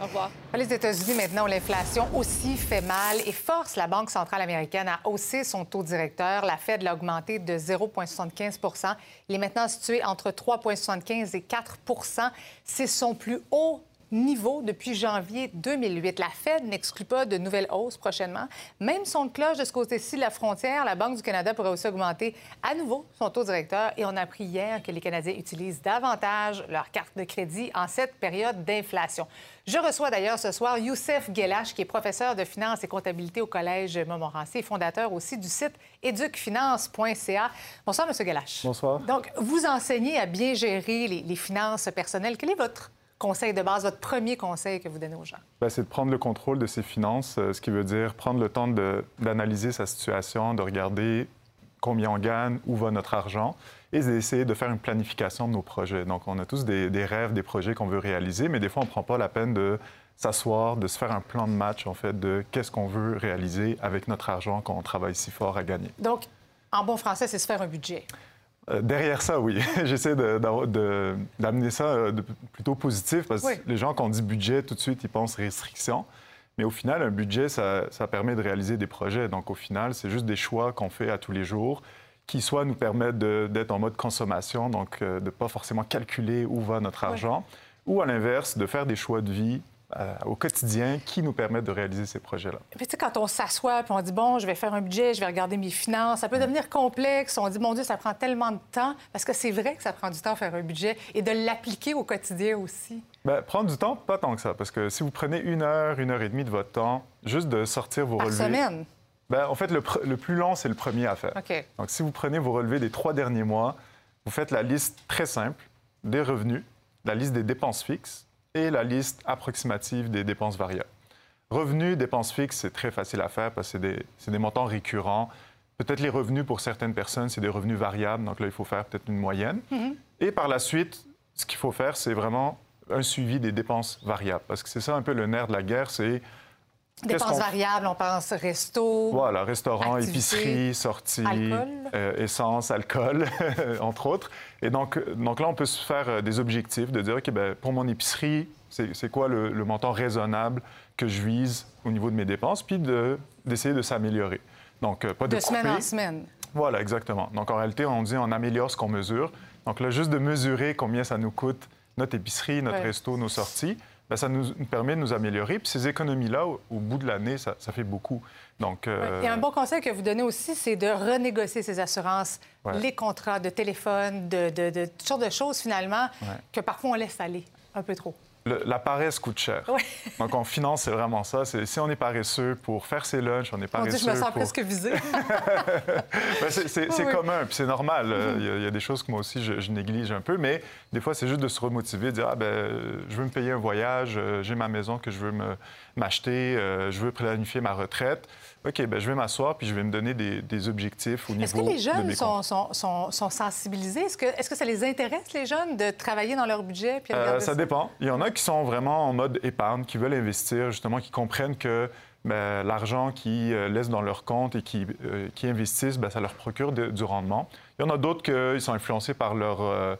Au revoir. Les États-Unis, maintenant, l'inflation aussi fait mal et force la Banque centrale américaine à hausser son taux directeur. La Fed l'a augmenté de 0,75% Il est maintenant situé entre 3,75 et 4% C'est son plus haut niveau depuis janvier 2008. La Fed n'exclut pas de nouvelles hausses prochainement. Même son cloche de ce côté-ci de la frontière, la Banque du Canada pourrait aussi augmenter à nouveau son taux directeur. Et on a appris hier que les Canadiens utilisent davantage leur carte de crédit en cette période d'inflation. Je reçois d'ailleurs ce soir Youssef Gelache, qui est professeur de finance et comptabilité au Collège Montmorency et fondateur aussi du site éducfinance.ca. Bonsoir, M. Gelache. Bonsoir. Donc, vous enseignez à bien gérer les, les finances personnelles. Quel est votre conseil de base, votre premier conseil que vous donnez aux gens? Ben, c'est de prendre le contrôle de ses finances, euh, ce qui veut dire prendre le temps d'analyser sa situation, de regarder combien on gagne, où va notre argent, et d'essayer de faire une planification de nos projets. Donc, on a tous des, rêves, des projets qu'on veut réaliser, mais des fois, on ne prend pas la peine de s'asseoir, de se faire un plan de match, en fait, de qu'est-ce qu'on veut réaliser avec notre argent qu'on travaille si fort à gagner. Donc, en bon français, c'est se faire un budget. Euh, derrière ça, oui. J'essaie d'amener ça euh, de, plutôt positif parce que les gens, quand on dit budget, tout de suite, ils pensent restriction. Mais au final, un budget, ça, permet de réaliser des projets. Donc, au final, c'est juste des choix qu'on fait à tous les jours qui soit nous permettent d'être en mode consommation, donc euh, de ne pas forcément calculer où va notre argent, ou à l'inverse, de faire des choix de vie euh, au quotidien qui nous permettent de réaliser ces projets-là? Puis, tu sais, quand on s'assoit puis on dit, bon, je vais faire un budget, je vais regarder mes finances, ça peut devenir complexe. On dit, mon Dieu, ça prend tellement de temps. Parce que c'est vrai que ça prend du temps faire un budget et de l'appliquer au quotidien aussi. Bien, prendre du temps, pas tant que ça. Parce que si vous prenez une heure, une heure et demie de votre temps, juste de sortir vos Par relevés. semaine? Bien, en fait, le, plus long, c'est le premier à faire. Donc, si vous prenez vos relevés des trois derniers mois, vous faites la liste très simple des revenus, la liste des dépenses fixes et la liste approximative des dépenses variables. Revenus, dépenses fixes, c'est très facile à faire parce que c'est des, des montants récurrents. Peut-être les revenus pour certaines personnes, c'est des revenus variables. Donc là, il faut faire peut-être une moyenne. Et par la suite, ce qu'il faut faire, c'est vraiment un suivi des dépenses variables. Parce que c'est ça un peu le nerf de la guerre, c'est... Dépenses variables, on pense resto. voilà, restaurant, activité, épicerie, sortie, alcool. euh, essence, alcool, entre autres. Et donc, euh, donc là, on peut se faire euh, des objectifs, de dire, OK, ben, pour mon épicerie, c'est quoi le, le montant raisonnable que je vise au niveau de mes dépenses, puis de- d'essayer de, s'améliorer. Donc, pas de, De semaine en semaine. Voilà, exactement. Donc, en réalité, on dit on améliore ce qu'on mesure. Donc là, juste de mesurer combien ça nous coûte notre épicerie, notre Ouais. resto, nos sorties, ben, ça nous permet de nous améliorer. Puis ces économies-là, au, au bout de l'année, ça, ça fait beaucoup. Donc, euh, Et un bon conseil que vous donnez aussi, c'est de renégocier ses assurances, Ouais. les contrats de téléphone, de, de, de toutes sortes de choses, finalement, Ouais. que parfois on laisse aller un peu trop. Le- la paresse coûte cher. Ouais. Donc, en finance, c'est vraiment ça. C'est si on est paresseux pour faire ses lunchs, on est Mon paresseux Dieu, je me sens pour... presque visée. Ben, c'est Oui. commun, puis c'est normal. Il y a- il y, a des choses que moi aussi, je, je néglige un peu, mais des fois, c'est juste de se remotiver, de dire, ah ben, je veux me payer un voyage, euh, j'ai ma maison que je veux me- m'acheter, euh, je veux planifier ma retraite. OK, ben, je vais m'asseoir, puis je vais me donner des, des objectifs au niveau Est-ce que les jeunes sont, sont, sont, sont sensibilisés? Est-ce que, est que ça les intéresse, les jeunes, de travailler dans leur budget? Puis Euh, ça dépend. Il y en a qui sont vraiment en mode épargne, qui veulent investir, justement, qui comprennent que ben, l'argent qu'ils euh, laissent dans leur compte et qui, euh, qui investissent, ben, ça leur procure de- du rendement. Il y en a d'autres qui sont influencés par leur,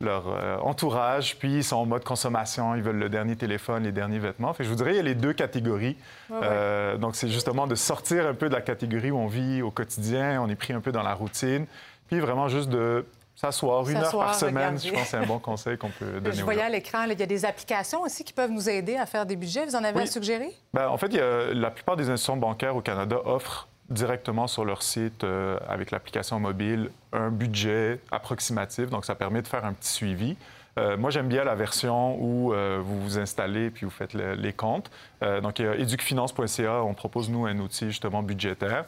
leur euh, entourage, puis ils sont en mode consommation, ils veulent le dernier téléphone, les derniers vêtements. Fait que je vous dirais, il y a les deux catégories. Ouais, ouais. Euh, donc, c'est justement de sortir un peu de la catégorie où on vit au quotidien, on est pris un peu dans la routine, puis vraiment juste de s'asseoir une heure par semaine. regarder. Je pense que c'est un bon conseil qu'on peut donner Je voyais à l'écran, il y a des applications aussi qui peuvent nous aider à faire des budgets. Vous en avez Oui. à suggérer? Ben, en fait, il y a- la plupart des institutions bancaires au Canada offrent directement sur leur site, euh, avec l'application mobile, un budget approximatif. Donc, ça permet de faire un petit suivi. Euh, moi, j'aime bien la version où euh, vous vous installez puis vous faites le- les comptes. Euh, donc, il y a educfinance.ca, on propose, nous, un outil justement budgétaire.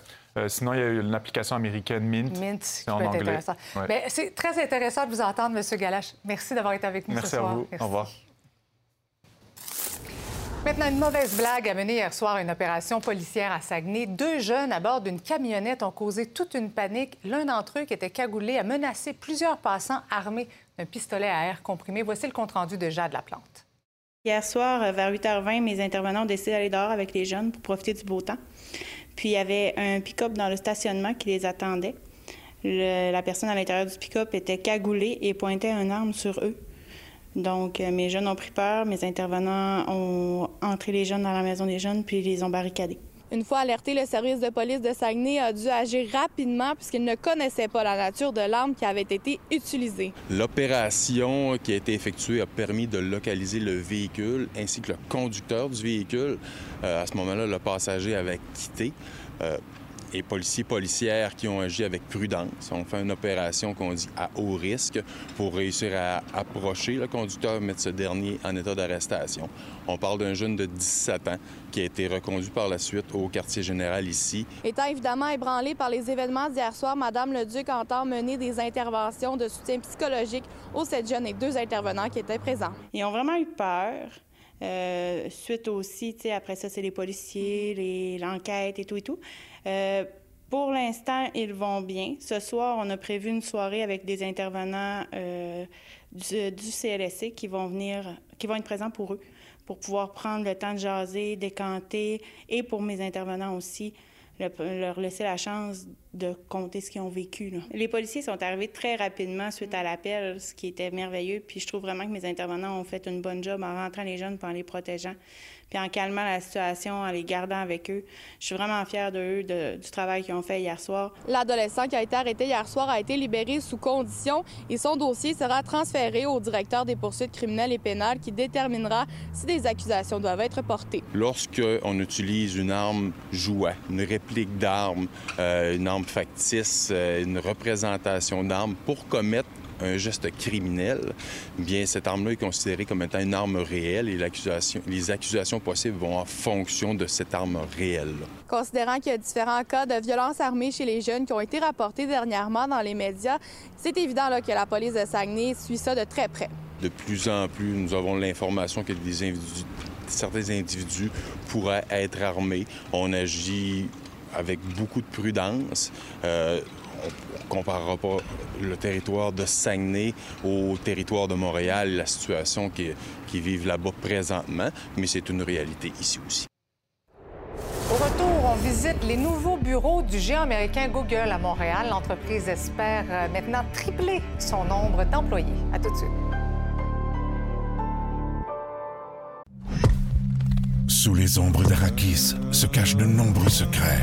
Sinon, il y a une application américaine Mint. Mint, C'est qui en anglais. intéressant. Ouais. C'est très intéressant de vous entendre, M. Galache. Merci d'avoir été avec nous Merci ce à soir. vous. Merci. Au revoir. Maintenant, une mauvaise blague a mené hier soir une opération policière à Saguenay. Deux jeunes à bord d'une camionnette ont causé toute une panique. L'un d'entre eux, qui était cagoulé, a menacé plusieurs passants armés d'un pistolet à air comprimé. Voici le compte-rendu de Jade Laplante. Hier soir, vers 8h20, mes intervenants ont décidé d'aller dehors avec les jeunes pour profiter du beau temps. Puis il y avait un pick-up dans le stationnement qui les attendait. La personne à l'intérieur du pick-up était cagoulée et pointait une arme sur eux. Donc, euh, mes jeunes ont pris peur, mes intervenants ont entré les jeunes dans la maison des jeunes, puis ils les ont barricadés. Une fois alerté, le service de police de Saguenay a dû agir rapidement puisqu'il ne connaissait pas la nature de l'arme qui avait été utilisée. L'opération qui a été effectuée a permis de localiser le véhicule ainsi que le conducteur du véhicule. Euh, à ce moment-là, le passager avait quitté. Euh, et policiers policières qui ont agi avec prudence. On fait une opération qu'on dit à haut risque pour réussir à approcher le conducteur, mettre ce dernier en état d'arrestation. On parle d'un jeune de 17 ans qui a été reconduit par la suite au quartier général ici. Étant évidemment ébranlée par les événements d'hier soir, Madame le Duc entend mener des interventions de soutien psychologique aux sept jeunes et deux intervenants qui étaient présents. Ils ont vraiment eu peur. Euh, suite aussi, tu sais, après ça, c'est les policiers, les- l'enquête et tout et tout. Euh, pour l'instant, ils vont bien. Ce soir, on a prévu une soirée avec des intervenants euh, du, du CLSC qui vont venir, qui vont être présents pour eux, pour pouvoir prendre le temps de jaser, décanter, et pour mes intervenants aussi, leur laisser la chance de compter ce qu'ils ont vécu. Les policiers sont arrivés très rapidement suite à l'appel, ce qui était merveilleux. Puis je trouve vraiment que mes intervenants ont fait une bonne job en rentrant les jeunes puis en les protégeant, puis en calmant la situation, en les gardant avec eux. Je suis vraiment fière d'eux, de- du travail qu'ils ont fait hier soir. L'adolescent qui a été arrêté hier soir a été libéré sous condition et son dossier sera transféré au directeur des poursuites criminelles et pénales qui déterminera si des accusations doivent être portées. Lorsqu'on utilise une arme jouet, une réplique d'arme, euh, une arme factice, euh, une représentation d'arme pour commettre un geste criminel, bien cette arme-là est considérée comme étant une arme réelle et l'accusation- les accusations possibles vont en fonction de cette arme réelle. Considérant qu'il y a différents cas de violence armée chez les jeunes qui ont été rapportés dernièrement dans les médias, c'est évident là, que la police de Saguenay suit ça de très près. De plus en plus, nous avons l'information que des individus- certains individus pourraient être armés. On agit avec beaucoup de prudence. Euh, on ne comparera pas le territoire de Saguenay au territoire de Montréal la situation qui, qui vivent là-bas présentement, mais c'est une réalité ici aussi. Au retour, on visite les nouveaux bureaux du géant américain Google à Montréal. L'entreprise espère euh, maintenant tripler son nombre d'employés. À tout de suite. Sous les ombres d'Arakis se cachent de nombreux secrets.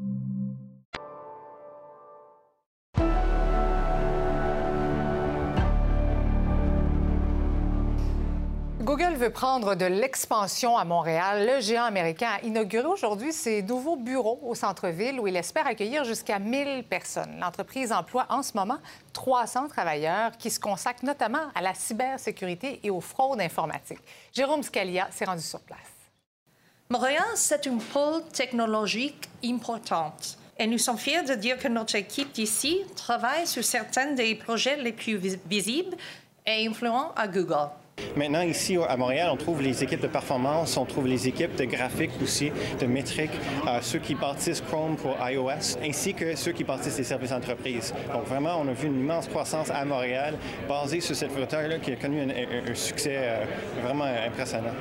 Veut prendre de l'expansion à Montréal. Le géant américain a inauguré aujourd'hui ses nouveaux bureaux au centre-ville où il espère accueillir jusqu'à 1000 personnes. L'entreprise emploie en ce moment 300 travailleurs qui se consacrent notamment à la cybersécurité et aux fraudes informatiques. Jérôme Scalia s'est rendu sur place. Montréal, c'est un pôle technologique important. Et nous sommes fiers de dire que notre équipe d'ici travaille sur certains des projets les plus vis- visibles et influents à Google. Maintenant, ici à Montréal, on trouve les équipes de performance, on trouve les équipes de graphique aussi, de métriques, euh, ceux qui bâtissent Chrome pour iOS, ainsi que ceux qui bâtissent les services entreprises. Donc vraiment, on a vu une immense croissance à Montréal basée sur cette frontière-là qui a connu un, succès euh, vraiment impressionnant.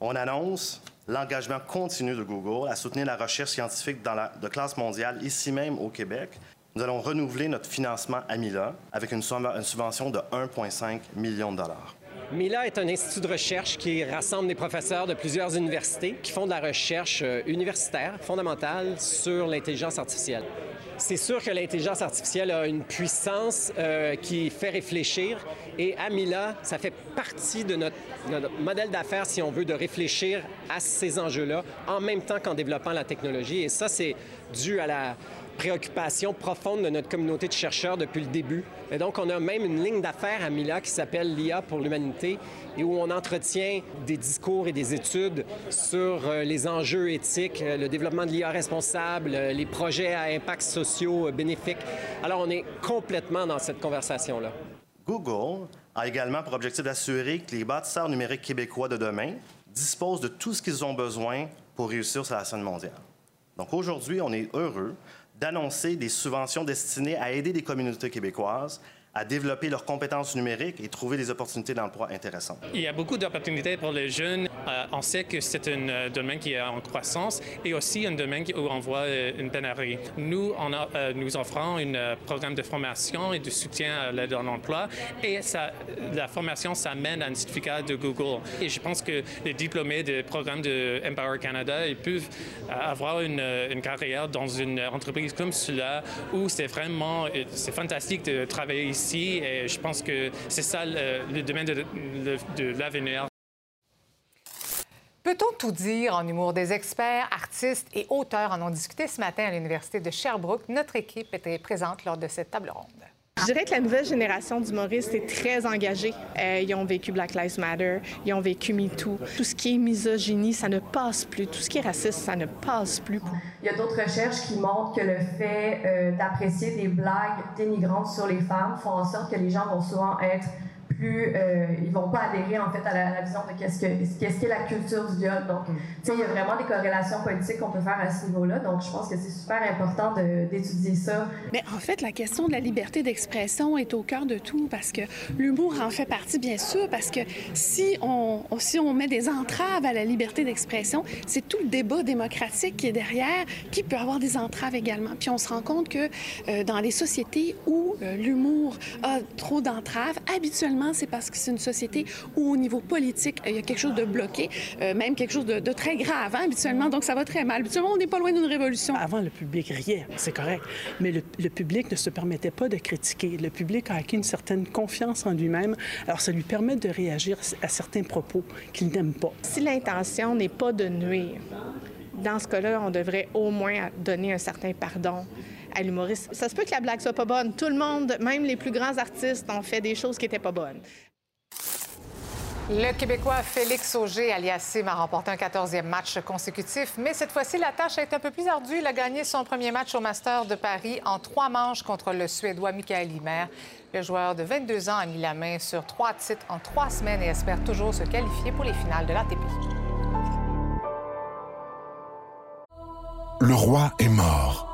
On annonce l'engagement continu de Google à soutenir la recherche scientifique de classe mondiale ici même au Québec. Nous allons renouveler notre financement à Mila avec une, une subvention de 1,5 million de dollars. MILA est un institut de recherche qui rassemble des professeurs de plusieurs universités qui font de la recherche euh, universitaire fondamentale sur l'intelligence artificielle. C'est sûr que l'intelligence artificielle a une puissance euh, qui fait réfléchir et à MILA, ça fait partie de notre, modèle d'affaires, si on veut, de réfléchir à ces enjeux-là en même temps qu'en développant la technologie. Et ça, c'est dû à la préoccupation profonde de notre communauté de chercheurs depuis le début. Et donc, on a même une ligne d'affaires à Mila qui s'appelle l'IA pour l'humanité et où on entretient des discours et des études sur euh, les enjeux éthiques, euh, le développement de l'IA responsable, euh, les projets à impact sociaux bénéfiques. Alors, on est complètement dans cette conversation-là. Google a également pour objectif d'assurer que les bâtisseurs numériques québécois de demain disposent de tout ce qu'ils ont besoin pour réussir sur la scène mondiale. Donc aujourd'hui, on est heureux d'annoncer des subventions destinées à aider les communautés québécoises à développer leurs compétences numériques et trouver des opportunités d'emploi intéressantes. Il y a beaucoup d'opportunités pour les jeunes. Euh, on sait que c'est un euh, domaine qui est en croissance et aussi un domaine où on voit euh, une pénurie. Nous, on a, euh, nous offrons un euh, programme de formation et de soutien à l'aide à l'emploi et ça, la formation s'amène à un certificat de Google. Et je pense que les diplômés des programmes de Empower Canada, ils peuvent avoir une, une carrière dans une entreprise comme cela où c'est vraiment, c'est fantastique de travailler ici et je pense que c'est ça le, le domaine de l'avenir. Peut-on tout dire en humour? Des experts, artistes et auteurs? En ont discuté ce matin à l'Université de Sherbrooke. Notre équipe était présente lors de cette table ronde. Je dirais que la nouvelle génération d'humoristes est très engagée. Euh, ils ont vécu Black Lives Matter, ils ont vécu MeToo. Tout ce qui est misogynie, ça ne passe plus. Tout ce qui est raciste, ça ne passe plus. Il y a d'autres recherches qui montrent que le fait euh, d'apprécier des blagues dénigrantes sur les femmes font en sorte que les gens vont souvent être plus euh, ils vont pas adhérer en fait à la, vision de qu'est-ce que qu'est-ce qu'est la culture du viol. Donc, tu sais, il y a vraiment des corrélations politiques qu'on peut faire à ce niveau-là. Donc, je pense que c'est super important d'étudier ça. Mais en fait, la question de la liberté d'expression est au cœur de tout parce que l'humour en fait partie, bien sûr, parce que si on, si on met des entraves à la liberté d'expression, c'est tout le débat démocratique qui est derrière qui peut avoir des entraves également. Puis on se rend compte que euh, dans les sociétés où euh, l'humour a trop d'entraves, habituellement, c'est parce que c'est une société où au niveau politique, il y a quelque chose de bloqué, euh, même quelque chose de, très grave, hein, habituellement. Donc ça va très mal. Habituellement, on n'est pas loin d'une révolution. Avant, le public riait, c'est correct. Mais le, le public ne se permettait pas de critiquer. Le public a acquis une certaine confiance en lui-même. Alors ça lui permet de réagir à certains propos qu'il n'aime pas. Si l'intention n'est pas de nuire, dans ce cas-là, on devrait au moins donner un certain pardon à l'humoriste. Ça se peut que la blague soit pas bonne. Tout le monde, même les plus grands artistes, ont fait des choses qui n'étaient pas bonnes. Le Québécois Félix Auger-Aliassime a remporté un 14e match consécutif, mais cette fois-ci, la tâche a été un peu plus ardue. Il a gagné son premier match au Master de Paris en trois manches contre le Suédois Michael Himer. Le joueur de 22 ans a mis la main sur trois titres en trois semaines et espère toujours se qualifier pour les finales de l'ATP. Le roi est mort,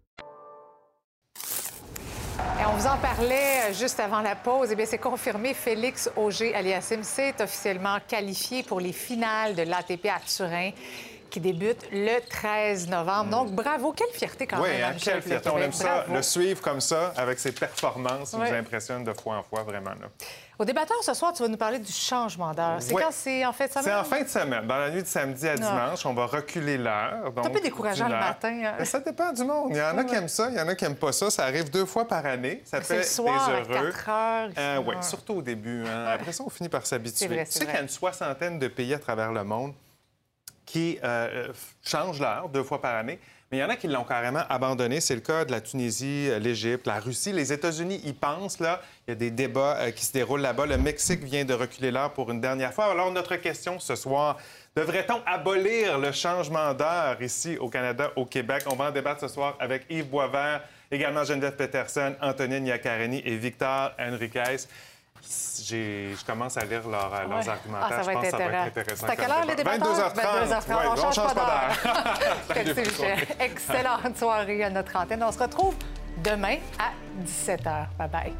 vous en parlait euh, juste avant la pause. Eh bien, c'est confirmé. Félix Auger-Aliassime s'est officiellement qualifié pour les finales de l'ATP à Turin qui débute le 13 novembre. Donc, bravo. Quelle fierté quand même. Oui, hein, quelle fierté. On aime ça, le suivre comme ça, avec ses performances. Il nous impressionne de fois en fois, vraiment. Là. Au débatteur, ce soir, tu vas nous parler du changement d'heure. C'est quand c'est en fin de semaine? C'est en fin de semaine. Dans la nuit de samedi à dimanche, on va reculer l'heure. C'est un peu décourageant le matin. Hein? ça dépend du monde. Il y en a qui aiment ça, il y en a qui n'aiment pas ça. Ça arrive deux fois par année. Ça fait le soir, des heureux. À 4 heures, euh, oui, surtout au début. Hein. Après ça, on finit par s'habituer. Tu sais qu'il y a une soixantaine de pays à travers le monde qui euh, changent l'heure deux fois par année. Mais il y en a qui l'ont carrément abandonné. C'est le cas de la Tunisie, euh, l'Égypte, la Russie. Les États-Unis y pensent. Là. Il y a des débats euh, qui se déroulent là-bas. Le Mexique vient de reculer l'heure pour une dernière fois. Alors, notre question ce soir, devrait-on abolir le changement d'heure ici au Canada, au Québec? On va en débattre ce soir avec Yves Boisvert, également Geneviève Peterson, Antonine Yacareni et Victor Henriquez je commence à lire leur, euh, ouais. Ah, leurs argumentaires. Ah, je pense que ça va être intéressant. C'est à quelle heure les débatteurs? 22h30. 22h30. Ouais, on, ne change, change, pas d'heure. Excellente soirée à notre antenne. On se retrouve demain à 17h. Bye-bye.